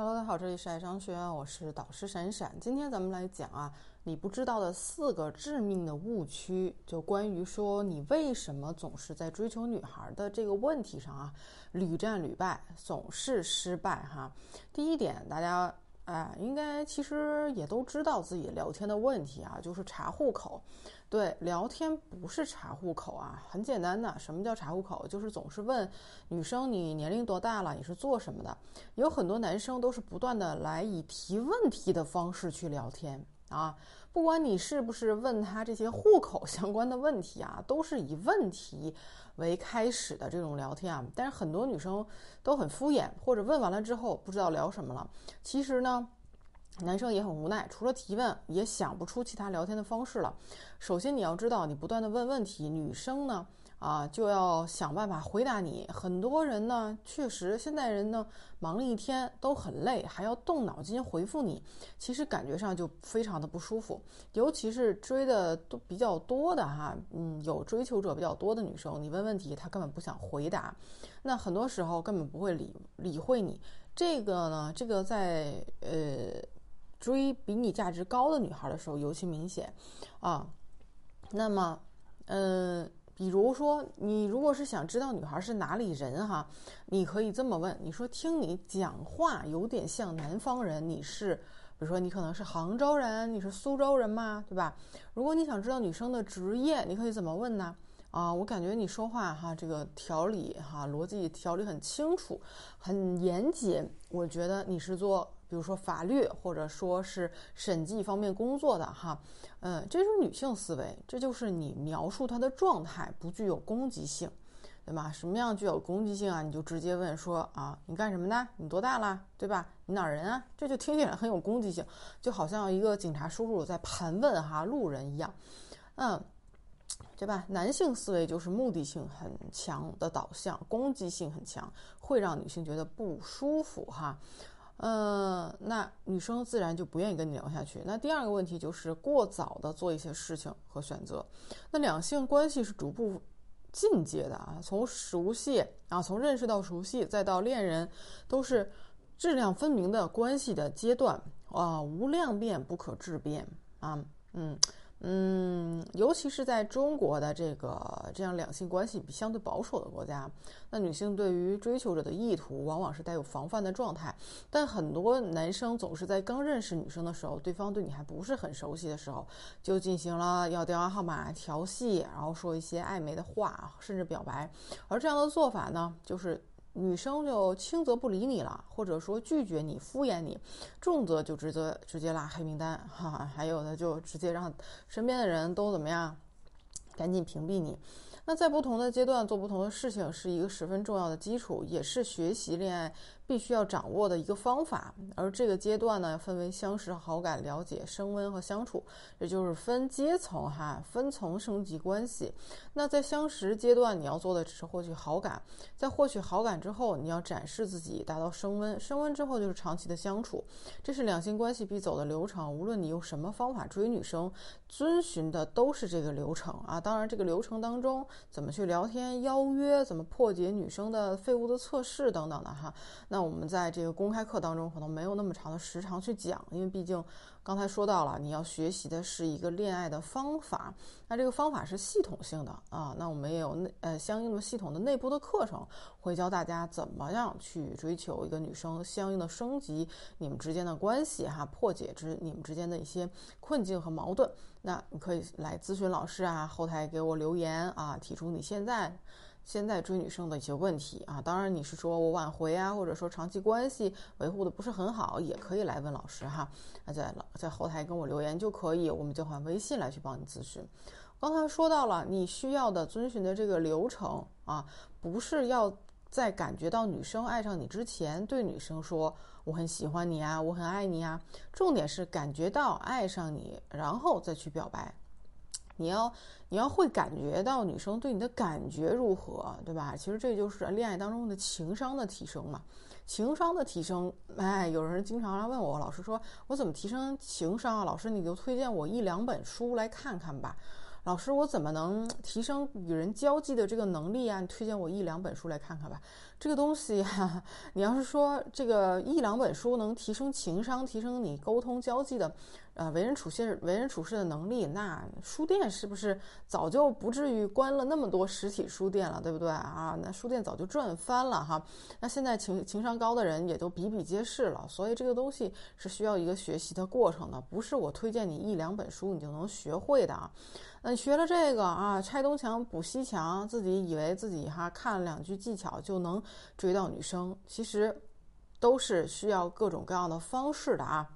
Hello，大家好，这里是爱商学院，我是导师闪闪。今天咱们来讲啊，你不知道的四个致命的误区，就关于说你为什么总是在追求女孩的这个问题上啊，屡战屡败，总是失败哈。第一点，大家。哎，应该其实也都知道自己聊天的问题啊，就是查户口。对，聊天不是查户口啊，很简单的。什么叫查户口？就是总是问女生你年龄多大了，你是做什么的。有很多男生都是不断的来以提问题的方式去聊天。啊，不管你是不是问他这些户口相关的问题啊，都是以问题为开始的这种聊天啊。但是很多女生都很敷衍，或者问完了之后不知道聊什么了。其实呢，男生也很无奈，除了提问，也想不出其他聊天的方式了。首先你要知道，你不断的问问题，女生呢。啊，就要想办法回答你。很多人呢，确实现在人呢，忙了一天都很累，还要动脑筋回复你，其实感觉上就非常的不舒服。尤其是追的都比较多的哈，嗯，有追求者比较多的女生，你问问题，她根本不想回答，那很多时候根本不会理理会你。这个呢，这个在呃追比你价值高的女孩的时候尤其明显啊。那么，嗯。比如说，你如果是想知道女孩是哪里人哈，你可以这么问：你说听你讲话有点像南方人，你是，比如说你可能是杭州人，你是苏州人吗？对吧？如果你想知道女生的职业，你可以怎么问呢？啊，我感觉你说话哈，这个条理哈，逻辑条理很清楚，很严谨。我觉得你是做。比如说法律，或者说是审计方面工作的哈，嗯，这是女性思维，这就是你描述她的状态不具有攻击性，对吧？什么样具有攻击性啊？你就直接问说啊，你干什么的？你多大了？对吧？你哪儿人啊？这就听起来很有攻击性，就好像一个警察叔叔在盘问哈路人一样，嗯，对吧？男性思维就是目的性很强的导向，攻击性很强，会让女性觉得不舒服哈。嗯，那女生自然就不愿意跟你聊下去。那第二个问题就是过早的做一些事情和选择。那两性关系是逐步进阶的啊，从熟悉啊，从认识到熟悉，再到恋人，都是质量分明的关系的阶段啊。无量变不可质变啊，嗯。嗯，尤其是在中国的这个这样两性关系比相对保守的国家，那女性对于追求者的意图往往是带有防范的状态。但很多男生总是在刚认识女生的时候，对方对你还不是很熟悉的时候，就进行了要电话号码调戏，然后说一些暧昧的话，甚至表白。而这样的做法呢，就是。女生就轻则不理你了，或者说拒绝你、敷衍你；重则就直接直接拉黑名单，哈，还有的就直接让身边的人都怎么样，赶紧屏蔽你。那在不同的阶段做不同的事情，是一个十分重要的基础，也是学习恋爱。必须要掌握的一个方法，而这个阶段呢，分为相识、好感、了解、升温和相处，也就是分阶层哈，分层升级关系。那在相识阶段，你要做的只是获取好感，在获取好感之后，你要展示自己，达到升温，升温之后就是长期的相处，这是两性关系必走的流程。无论你用什么方法追女生，遵循的都是这个流程啊。当然，这个流程当中怎么去聊天、邀约，怎么破解女生的废物的测试等等的哈，那。我们在这个公开课当中可能没有那么长的时长去讲，因为毕竟刚才说到了，你要学习的是一个恋爱的方法，那这个方法是系统性的啊。那我们也有内呃相应的系统的内部的课程，会教大家怎么样去追求一个女生，相应的升级你们之间的关系哈，破解之你们之间的一些困境和矛盾。那你可以来咨询老师啊，后台给我留言啊，提出你现在。现在追女生的一些问题啊，当然你是说我挽回啊，或者说长期关系维护的不是很好，也可以来问老师哈。那在老在后台跟我留言就可以，我们交换微信来去帮你咨询。刚才说到了你需要的遵循的这个流程啊，不是要在感觉到女生爱上你之前对女生说我很喜欢你啊，我很爱你啊，重点是感觉到爱上你，然后再去表白。你要，你要会感觉到女生对你的感觉如何，对吧？其实这就是恋爱当中的情商的提升嘛。情商的提升，哎，有人经常来问我，老师说我怎么提升情商啊？老师，你就推荐我一两本书来看看吧。老师，我怎么能提升与人交际的这个能力啊？你推荐我一两本书来看看吧。这个东西，你要是说这个一两本书能提升情商、提升你沟通交际的。呃，为人处事、为人处事的能力，那书店是不是早就不至于关了那么多实体书店了，对不对啊？那书店早就赚翻了哈。那现在情情商高的人也都比比皆是了，所以这个东西是需要一个学习的过程的，不是我推荐你一两本书你就能学会的啊。那学了这个啊，拆东墙补西墙，自己以为自己哈看了两句技巧就能追到女生，其实都是需要各种各样的方式的啊，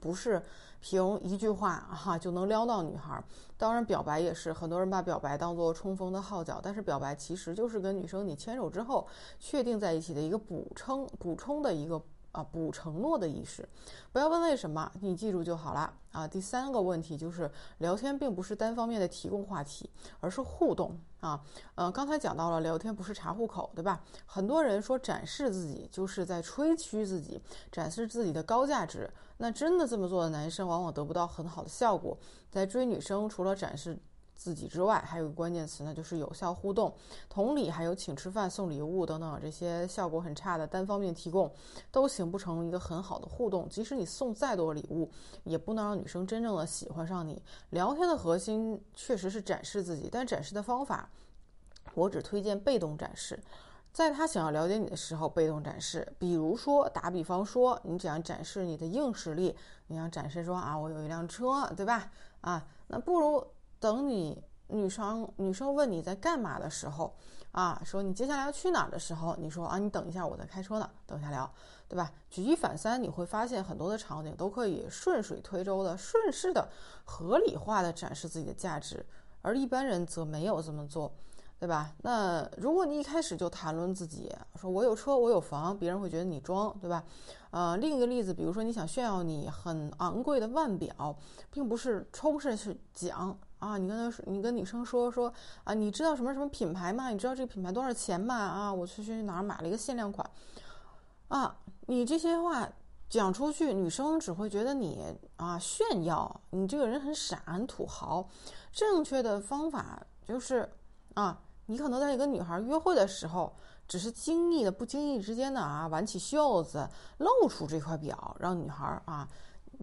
不是。凭一句话哈就能撩到女孩，当然表白也是，很多人把表白当做冲锋的号角，但是表白其实就是跟女生你牵手之后确定在一起的一个补充补充的一个。啊，补承诺的意识，不要问为什么，你记住就好了啊。第三个问题就是聊天并不是单方面的提供话题，而是互动啊。呃，刚才讲到了聊天不是查户口，对吧？很多人说展示自己就是在吹嘘自己，展示自己的高价值。那真的这么做的男生往往得不到很好的效果，在追女生除了展示。自己之外，还有一个关键词呢，就是有效互动。同理，还有请吃饭、送礼物等等这些效果很差的单方面提供，都形不成一个很好的互动。即使你送再多礼物，也不能让女生真正的喜欢上你。聊天的核心确实是展示自己，但展示的方法，我只推荐被动展示。在他想要了解你的时候，被动展示。比如说，打比方说，你想展示你的硬实力，你想展示说啊，我有一辆车，对吧？啊，那不如。等你女生女生问你在干嘛的时候，啊，说你接下来要去哪儿的时候，你说啊，你等一下，我在开车呢，等下聊，对吧？举一反三，你会发现很多的场景都可以顺水推舟的、顺势的、合理化的展示自己的价值，而一般人则没有这么做。对吧？那如果你一开始就谈论自己，说我有车，我有房，别人会觉得你装，对吧？呃，另一个例子，比如说你想炫耀你很昂贵的腕表，并不是充是去讲啊，你跟他说，你跟女生说说啊，你知道什么什么品牌吗？你知道这个品牌多少钱吗？啊，我去去哪儿买了一个限量款，啊，你这些话讲出去，女生只会觉得你啊炫耀，你这个人很傻，很土豪。正确的方法就是啊。你可能在跟女孩约会的时候，只是经意的、不经意之间的啊，挽起袖子，露出这块表，让女孩啊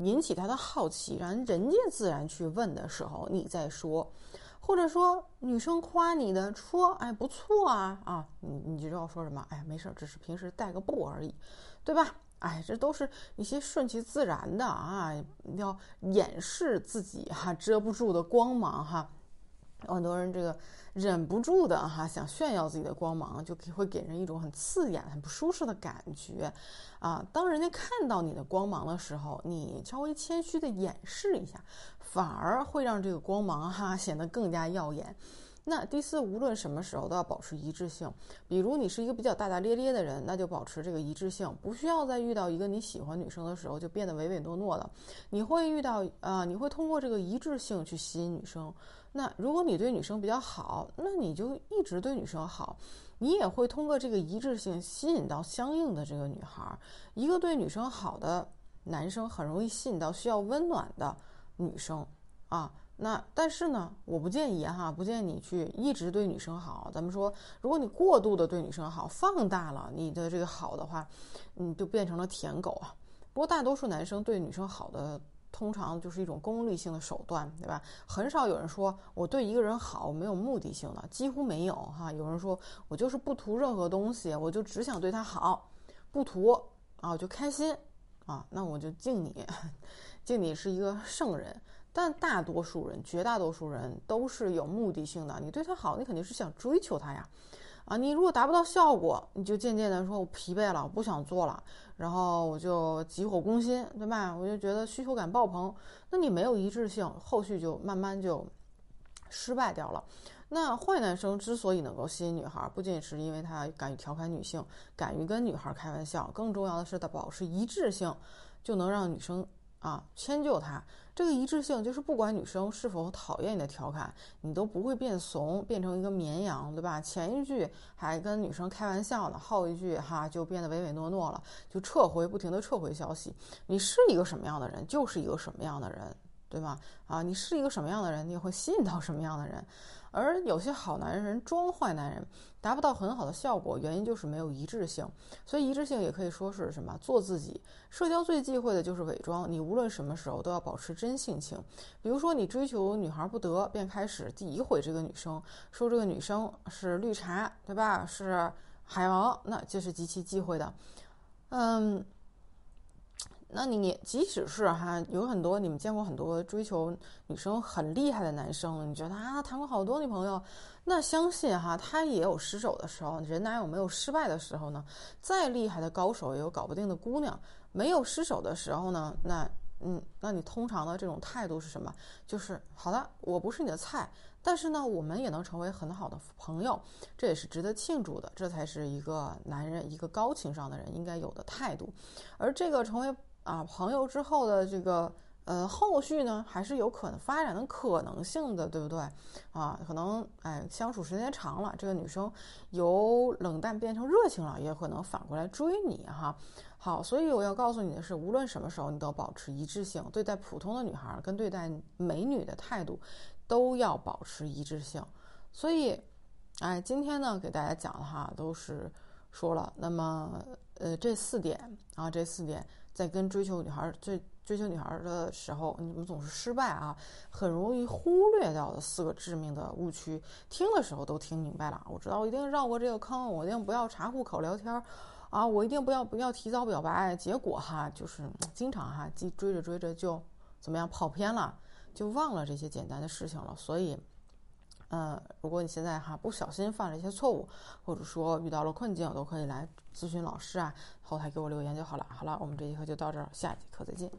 引起他的好奇，然后人家自然去问的时候，你再说，或者说女生夸你的说，哎，不错啊啊，你你就知道说什么？哎，没事，只是平时带个布而已，对吧？哎，这都是一些顺其自然的啊，要掩饰自己哈遮不住的光芒哈。很多人这个忍不住的哈，想炫耀自己的光芒，就会给人一种很刺眼、很不舒适的感觉，啊，当人家看到你的光芒的时候，你稍微谦虚的掩饰一下，反而会让这个光芒哈显得更加耀眼。那第四，无论什么时候都要保持一致性。比如你是一个比较大大咧咧的人，那就保持这个一致性，不需要在遇到一个你喜欢女生的时候就变得唯唯诺诺了。你会遇到啊，你会通过这个一致性去吸引女生。那如果你对女生比较好，那你就一直对女生好，你也会通过这个一致性吸引到相应的这个女孩。一个对女生好的男生很容易吸引到需要温暖的女生啊。那但是呢，我不建议哈，不建议你去一直对女生好。咱们说，如果你过度的对女生好，放大了你的这个好的话，你就变成了舔狗啊。不过大多数男生对女生好的。通常就是一种功利性的手段，对吧？很少有人说我对一个人好没有目的性的，几乎没有哈。有人说我就是不图任何东西，我就只想对他好，不图啊，我就开心啊，那我就敬你，敬你是一个圣人。但大多数人，绝大多数人都是有目的性的。你对他好，你肯定是想追求他呀。啊，你如果达不到效果，你就渐渐的说，我疲惫了，我不想做了，然后我就急火攻心，对吧？我就觉得需求感爆棚，那你没有一致性，后续就慢慢就失败掉了。那坏男生之所以能够吸引女孩，不仅是因为他敢于调侃女性，敢于跟女孩开玩笑，更重要的是他保持一致性，就能让女生啊迁就他。这个一致性就是，不管女生是否讨厌你的调侃，你都不会变怂，变成一个绵羊，对吧？前一句还跟女生开玩笑呢，后一句哈就变得唯唯诺诺了，就撤回，不停的撤回消息。你是一个什么样的人，就是一个什么样的人，对吧？啊，你是一个什么样的人，你也会吸引到什么样的人。而有些好男人装坏男人，达不到很好的效果，原因就是没有一致性。所以一致性也可以说是什么？做自己。社交最忌讳的就是伪装，你无论什么时候都要保持真性情。比如说你追求女孩不得，便开始诋毁这个女生，说这个女生是绿茶，对吧？是海王，那这是极其忌讳的。嗯。那你即使是哈，有很多你们见过很多追求女生很厉害的男生，你觉得啊，谈过好多女朋友，那相信哈，他也有失手的时候。人哪有没有失败的时候呢？再厉害的高手也有搞不定的姑娘。没有失手的时候呢？那嗯，那你通常的这种态度是什么？就是好的，我不是你的菜，但是呢，我们也能成为很好的朋友，这也是值得庆祝的。这才是一个男人，一个高情商的人应该有的态度。而这个成为。啊，朋友之后的这个呃后续呢，还是有可能发展的可能性的，对不对？啊，可能哎相处时间长了，这个女生由冷淡变成热情了，也可能反过来追你哈。好，所以我要告诉你的是，无论什么时候，你都保持一致性，对待普通的女孩跟对待美女的态度都要保持一致性。所以，哎，今天呢给大家讲的哈，都是说了，那么呃这四点啊，这四点。在跟追求女孩追追求女孩的时候，你们总是失败啊，很容易忽略掉的四个致命的误区。听的时候都听明白了，我知道我一定绕过这个坑，我一定不要查户口聊天，啊，我一定不要不要提早表白。结果哈，就是经常哈，追追着追着就怎么样跑偏了，就忘了这些简单的事情了。所以。呃，如果你现在哈不小心犯了一些错误，或者说遇到了困境，都可以来咨询老师啊，后台给我留言就好了。好了，我们这节课就到这儿，下节课再见。